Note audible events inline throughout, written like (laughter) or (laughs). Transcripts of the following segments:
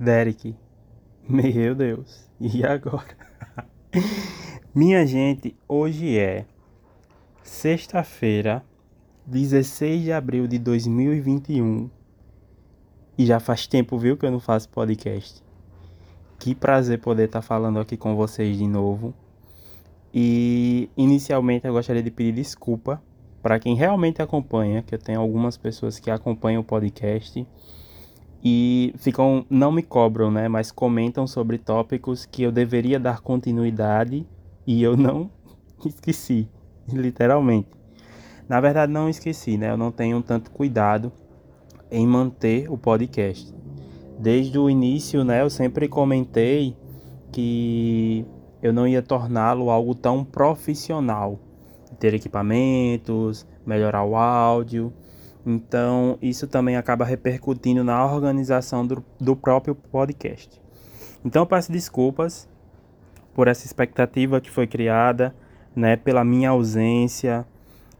Derek. Meu Deus. E agora? (laughs) Minha gente, hoje é sexta-feira, 16 de abril de 2021. E já faz tempo, viu, que eu não faço podcast. Que prazer poder estar falando aqui com vocês de novo. E inicialmente eu gostaria de pedir desculpa para quem realmente acompanha, que eu tenho algumas pessoas que acompanham o podcast e ficam não me cobram, né, mas comentam sobre tópicos que eu deveria dar continuidade e eu não (laughs) esqueci, literalmente. Na verdade não esqueci, né? Eu não tenho tanto cuidado em manter o podcast. Desde o início, né, eu sempre comentei que eu não ia torná-lo algo tão profissional, ter equipamentos, melhorar o áudio, então, isso também acaba repercutindo na organização do, do próprio podcast. Então, peço desculpas por essa expectativa que foi criada, né, pela minha ausência,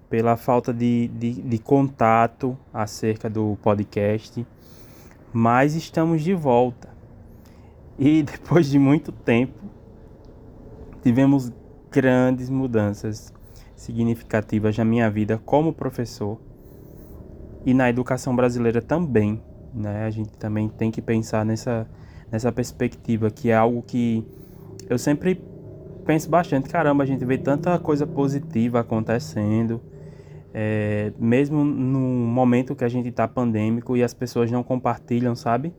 pela falta de, de, de contato acerca do podcast, mas estamos de volta. E (laughs) depois de muito tempo, tivemos grandes mudanças significativas na minha vida como professor e na educação brasileira também, né? A gente também tem que pensar nessa, nessa perspectiva, que é algo que eu sempre penso bastante. Caramba, a gente vê tanta coisa positiva acontecendo, é, mesmo no momento que a gente está pandêmico e as pessoas não compartilham, sabe?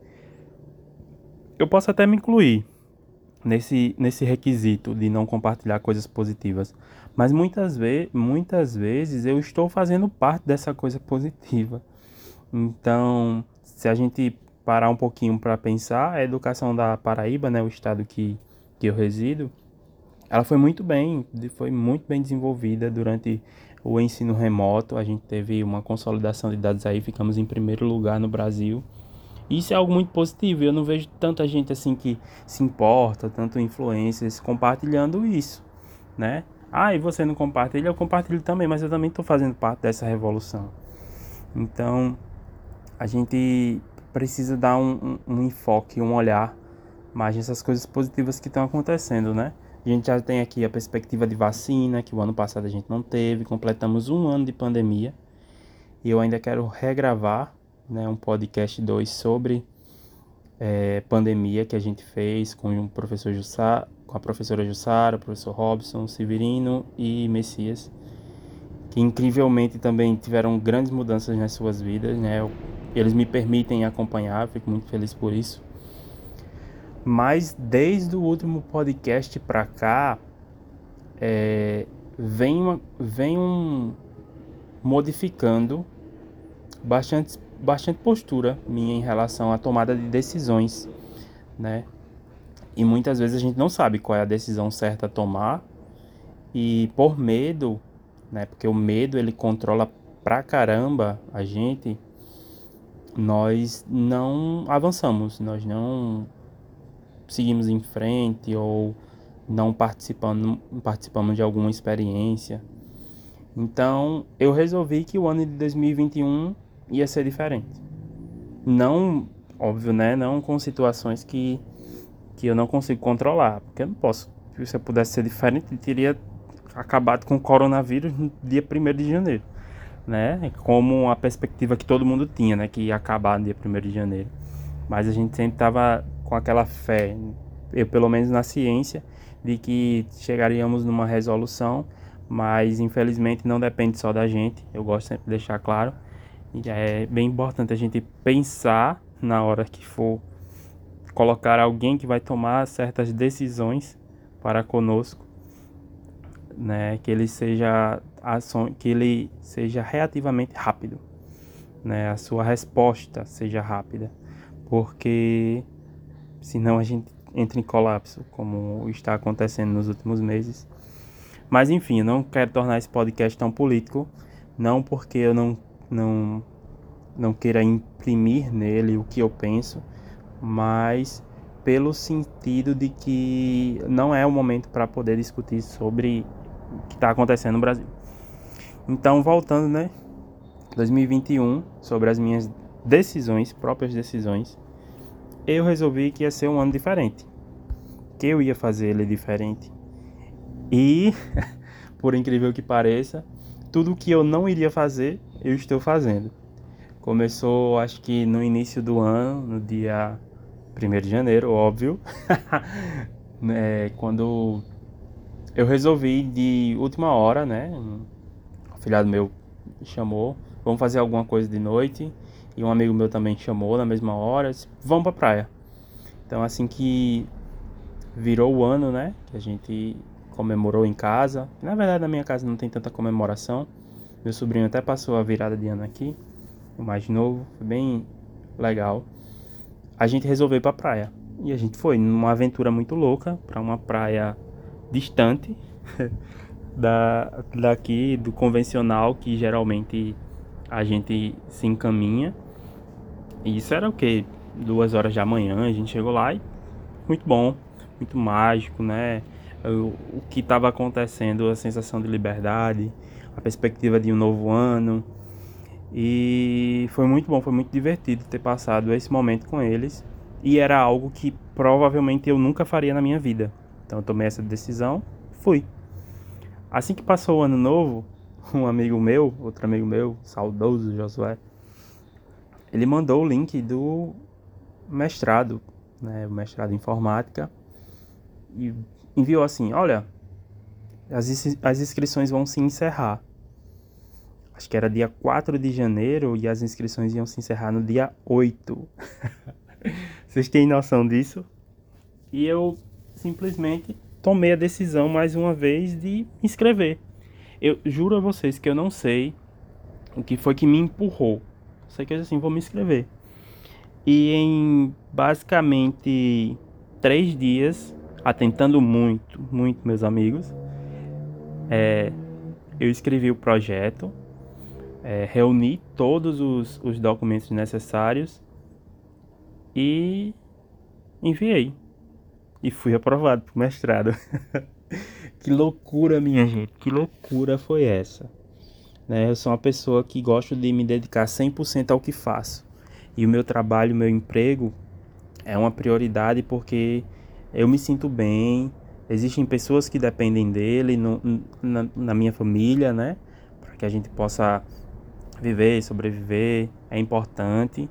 Eu posso até me incluir nesse, nesse requisito de não compartilhar coisas positivas. Mas muitas, ve muitas vezes eu estou fazendo parte dessa coisa positiva. Então, se a gente parar um pouquinho para pensar, a educação da Paraíba, né, o estado que, que eu resido, ela foi muito bem, foi muito bem desenvolvida durante o ensino remoto. A gente teve uma consolidação de dados aí, ficamos em primeiro lugar no Brasil. Isso é algo muito positivo. Eu não vejo tanta gente assim que se importa, tanto influências compartilhando isso, né? Ah, e você não compartilha? Eu compartilho também, mas eu também estou fazendo parte dessa revolução. Então, a gente precisa dar um, um, um enfoque, um olhar mais nessas coisas positivas que estão acontecendo, né? A gente já tem aqui a perspectiva de vacina, que o ano passado a gente não teve, completamos um ano de pandemia. E eu ainda quero regravar né, um podcast 2 sobre é, pandemia que a gente fez com o professor Jussá, com a professora Jussara, o professor Robson, Severino e Messias, que incrivelmente também tiveram grandes mudanças nas suas vidas, né? Eles me permitem acompanhar, fico muito feliz por isso. Mas desde o último podcast para cá, é, vem, uma, vem um, modificando bastante, bastante postura minha em relação à tomada de decisões, né? E muitas vezes a gente não sabe qual é a decisão certa a tomar. E por medo, né? Porque o medo ele controla pra caramba a gente. Nós não avançamos, nós não seguimos em frente ou não participando, participamos de alguma experiência. Então, eu resolvi que o ano de 2021 ia ser diferente. Não, óbvio, né? Não com situações que que eu não consigo controlar, porque eu não posso. Se eu pudesse ser diferente, teria acabado com o coronavírus no dia 1 de janeiro, né? Como a perspectiva que todo mundo tinha, né? Que ia acabar no dia 1 de janeiro. Mas a gente sempre estava com aquela fé, eu pelo menos na ciência, de que chegaríamos numa resolução, mas infelizmente não depende só da gente. Eu gosto sempre de deixar claro. E é bem importante a gente pensar na hora que for colocar alguém que vai tomar certas decisões para conosco, né, que ele seja que ele seja reativamente rápido, né, a sua resposta seja rápida, porque senão a gente entra em colapso, como está acontecendo nos últimos meses. Mas enfim, eu não quero tornar esse podcast tão político, não porque eu não não não queira imprimir nele o que eu penso, mas pelo sentido de que não é o momento para poder discutir sobre o que está acontecendo no Brasil. Então, voltando, né? 2021, sobre as minhas decisões, próprias decisões, eu resolvi que ia ser um ano diferente. Que eu ia fazer ele diferente. E, (laughs) por incrível que pareça, tudo que eu não iria fazer, eu estou fazendo. Começou, acho que no início do ano, no dia 1 de janeiro, óbvio. (laughs) é, quando eu resolvi de última hora, né? Um filhado meu chamou, vamos fazer alguma coisa de noite. E um amigo meu também chamou na mesma hora, disse, vamos pra praia. Então assim que virou o ano, né? Que a gente comemorou em casa. Na verdade na minha casa não tem tanta comemoração. Meu sobrinho até passou a virada de ano aqui, o mais novo, foi bem legal. A gente resolveu ir pra praia. E a gente foi numa aventura muito louca para uma praia distante (laughs) da, daqui do convencional que geralmente a gente se encaminha. E isso era o que? Duas horas da manhã, a gente chegou lá e muito bom, muito mágico, né? O, o que estava acontecendo, a sensação de liberdade, a perspectiva de um novo ano. E foi muito bom, foi muito divertido ter passado esse momento com eles. E era algo que provavelmente eu nunca faria na minha vida. Então eu tomei essa decisão, fui. Assim que passou o ano novo, (laughs) um amigo meu, outro amigo meu, saudoso Josué, ele mandou o link do mestrado, né, mestrado em informática, e enviou assim: Olha, as, as inscrições vão se encerrar. Acho que era dia 4 de janeiro e as inscrições iam se encerrar no dia 8. (laughs) Vocês têm noção disso? E eu simplesmente tomei a decisão mais uma vez de me inscrever. Eu juro a vocês que eu não sei o que foi que me empurrou. Sei que assim, vou me inscrever. E em basicamente três dias, atentando muito, muito meus amigos, é, eu escrevi o projeto, é, reuni todos os, os documentos necessários e enviei. E fui aprovado para o mestrado. (laughs) que loucura, minha gente, que loucura foi essa. Né? Eu sou uma pessoa que gosto de me dedicar 100% ao que faço. E o meu trabalho, o meu emprego é uma prioridade porque eu me sinto bem. Existem pessoas que dependem dele no, na, na minha família, né? Para que a gente possa viver, sobreviver, é importante.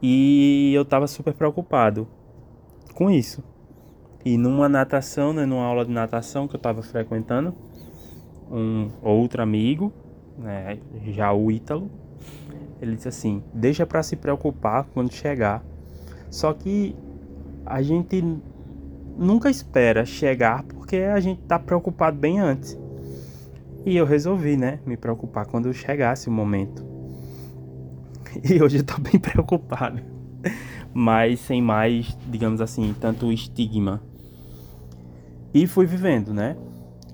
E eu estava super preocupado com isso. E numa natação, né, numa aula de natação que eu estava frequentando, um outro amigo, né, já o Ítalo, ele disse assim: deixa para se preocupar quando chegar. Só que a gente nunca espera chegar porque a gente tá preocupado bem antes. E eu resolvi, né, me preocupar quando chegasse o momento. E hoje eu tô bem (laughs) preocupado. Mas sem mais, digamos assim, tanto estigma. E fui vivendo, né?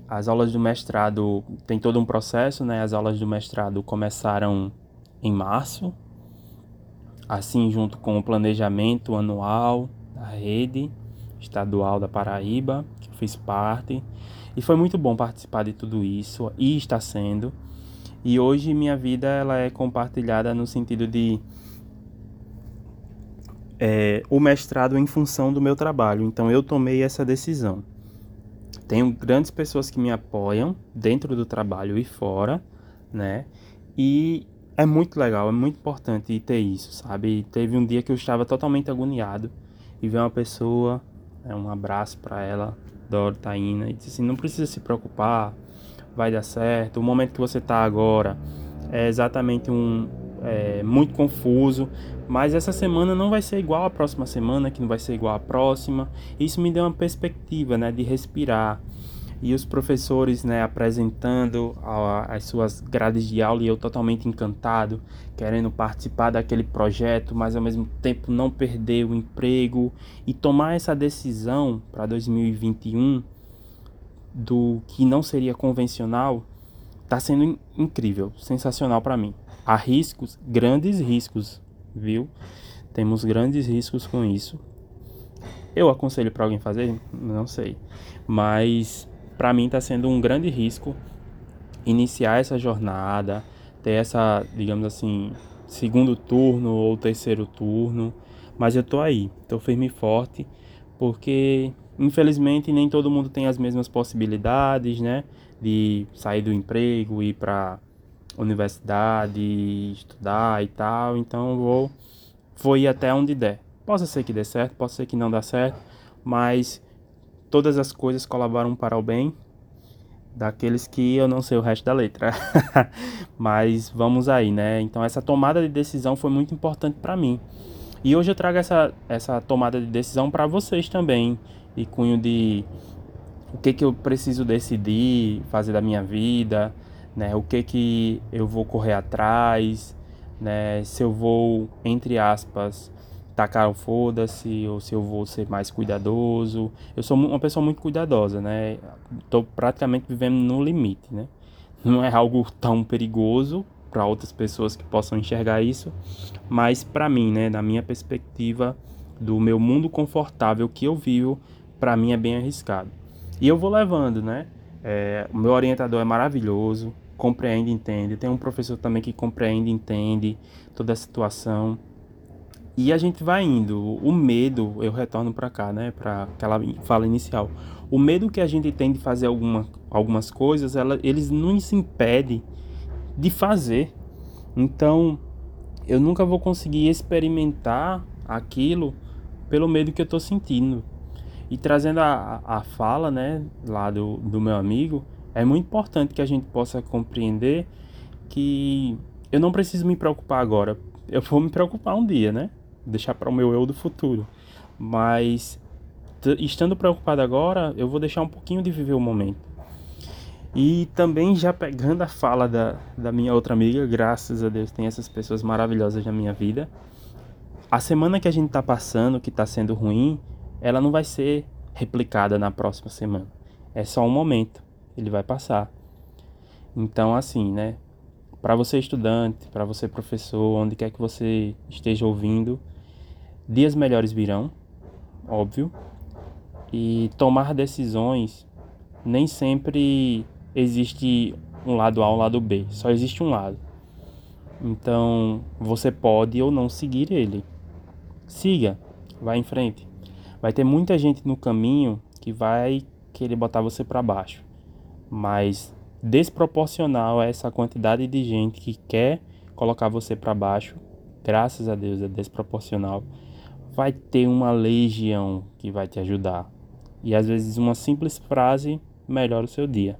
As aulas do mestrado tem todo um processo, né? As aulas do mestrado começaram em março, assim junto com o planejamento anual da rede estadual da Paraíba, fiz parte. E foi muito bom participar de tudo isso e está sendo. E hoje minha vida ela é compartilhada no sentido de é, o mestrado em função do meu trabalho. Então eu tomei essa decisão. Tenho grandes pessoas que me apoiam dentro do trabalho e fora, né? E é muito legal, é muito importante ter isso, sabe? Teve um dia que eu estava totalmente agoniado e veio uma pessoa, é, um abraço para ela, Doro Taina, e disse assim: não precisa se preocupar, vai dar certo. O momento que você está agora é exatamente um é, muito confuso, mas essa semana não vai ser igual à próxima semana, que não vai ser igual à próxima. Isso me deu uma perspectiva, né, de respirar. E os professores, né, apresentando a, as suas grades de aula e eu totalmente encantado, querendo participar daquele projeto, mas ao mesmo tempo não perder o emprego e tomar essa decisão para 2021 do que não seria convencional, está sendo incrível, sensacional para mim. Há riscos, grandes riscos, viu? Temos grandes riscos com isso. Eu aconselho para alguém fazer? Não sei. Mas para mim está sendo um grande risco iniciar essa jornada, ter essa, digamos assim, segundo turno ou terceiro turno, Mas eu tô aí, tô firme e forte, porque infelizmente nem todo mundo tem as mesmas possibilidades, né? De sair do emprego, ir para universidade, estudar e tal. Então vou, vou ir até onde der. Possa ser que dê certo, pode ser que não dê certo, mas todas as coisas colaboram para o bem daqueles que eu não sei o resto da letra. (laughs) Mas vamos aí, né? Então essa tomada de decisão foi muito importante para mim. E hoje eu trago essa, essa tomada de decisão para vocês também, e cunho de o que que eu preciso decidir, fazer da minha vida, né? O que que eu vou correr atrás, né? Se eu vou entre aspas tacar o foda-se ou se eu vou ser mais cuidadoso. Eu sou uma pessoa muito cuidadosa, né? Tô praticamente vivendo no limite, né? Não é algo tão perigoso para outras pessoas que possam enxergar isso, mas para mim, né, na minha perspectiva do meu mundo confortável que eu vivo, para mim é bem arriscado. E eu vou levando, né? É, o meu orientador é maravilhoso, compreende, entende. Tem um professor também que compreende, entende toda a situação. E a gente vai indo. O medo, eu retorno para cá, né, para aquela fala inicial. O medo que a gente tem de fazer alguma, algumas coisas, ela, eles não nos impedem de fazer. Então, eu nunca vou conseguir experimentar aquilo pelo medo que eu estou sentindo. E trazendo a, a fala, né, lá do, do meu amigo, é muito importante que a gente possa compreender que eu não preciso me preocupar agora. Eu vou me preocupar um dia, né? Deixar para o meu eu do futuro. Mas estando preocupado agora, eu vou deixar um pouquinho de viver o momento. E também já pegando a fala da, da minha outra amiga, graças a Deus tem essas pessoas maravilhosas na minha vida. A semana que a gente está passando, que está sendo ruim, ela não vai ser replicada na próxima semana. É só um momento, ele vai passar. Então, assim, né? Para você estudante, para você professor, onde quer que você esteja ouvindo, Dias melhores virão, óbvio, e tomar decisões nem sempre existe um lado A ou um lado B, só existe um lado. Então você pode ou não seguir ele. Siga, vá em frente. Vai ter muita gente no caminho que vai querer botar você para baixo, mas desproporcional a essa quantidade de gente que quer colocar você para baixo, graças a Deus é desproporcional vai ter uma legião que vai te ajudar. E às vezes uma simples frase melhora o seu dia.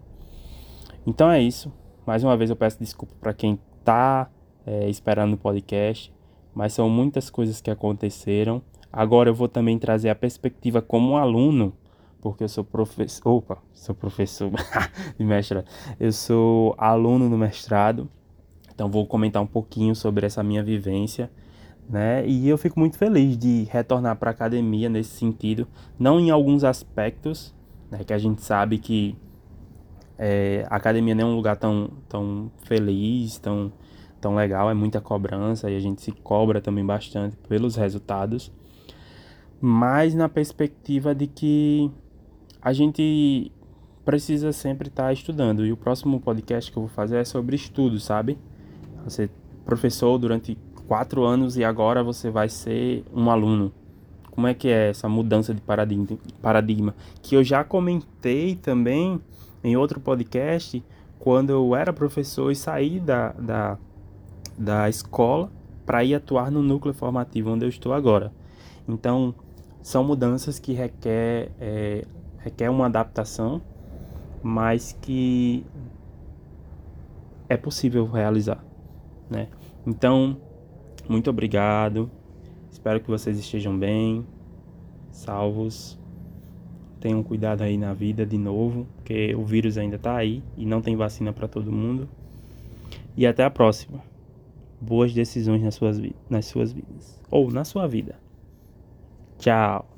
Então é isso. Mais uma vez eu peço desculpa para quem está é, esperando o podcast, mas são muitas coisas que aconteceram. Agora eu vou também trazer a perspectiva como aluno, porque eu sou professor. Opa, sou professor (laughs) de mestrado. Eu sou aluno do mestrado, então vou comentar um pouquinho sobre essa minha vivência né? E eu fico muito feliz de retornar para a academia nesse sentido, não em alguns aspectos, né, que a gente sabe que é, a academia não é um lugar tão, tão feliz, tão, tão legal, é muita cobrança e a gente se cobra também bastante pelos resultados, mas na perspectiva de que a gente precisa sempre estar tá estudando. E o próximo podcast que eu vou fazer é sobre estudo, sabe? Você professor durante quatro anos e agora você vai ser um aluno. Como é que é essa mudança de paradigma, paradigma? Que eu já comentei também em outro podcast, quando eu era professor e saí da, da, da escola para ir atuar no núcleo formativo onde eu estou agora. Então, são mudanças que requer, é, requer uma adaptação, mas que é possível realizar, né? Então, muito obrigado. Espero que vocês estejam bem, salvos. Tenham cuidado aí na vida de novo, porque o vírus ainda tá aí e não tem vacina para todo mundo. E até a próxima. Boas decisões nas suas, nas suas vidas. Ou na sua vida. Tchau.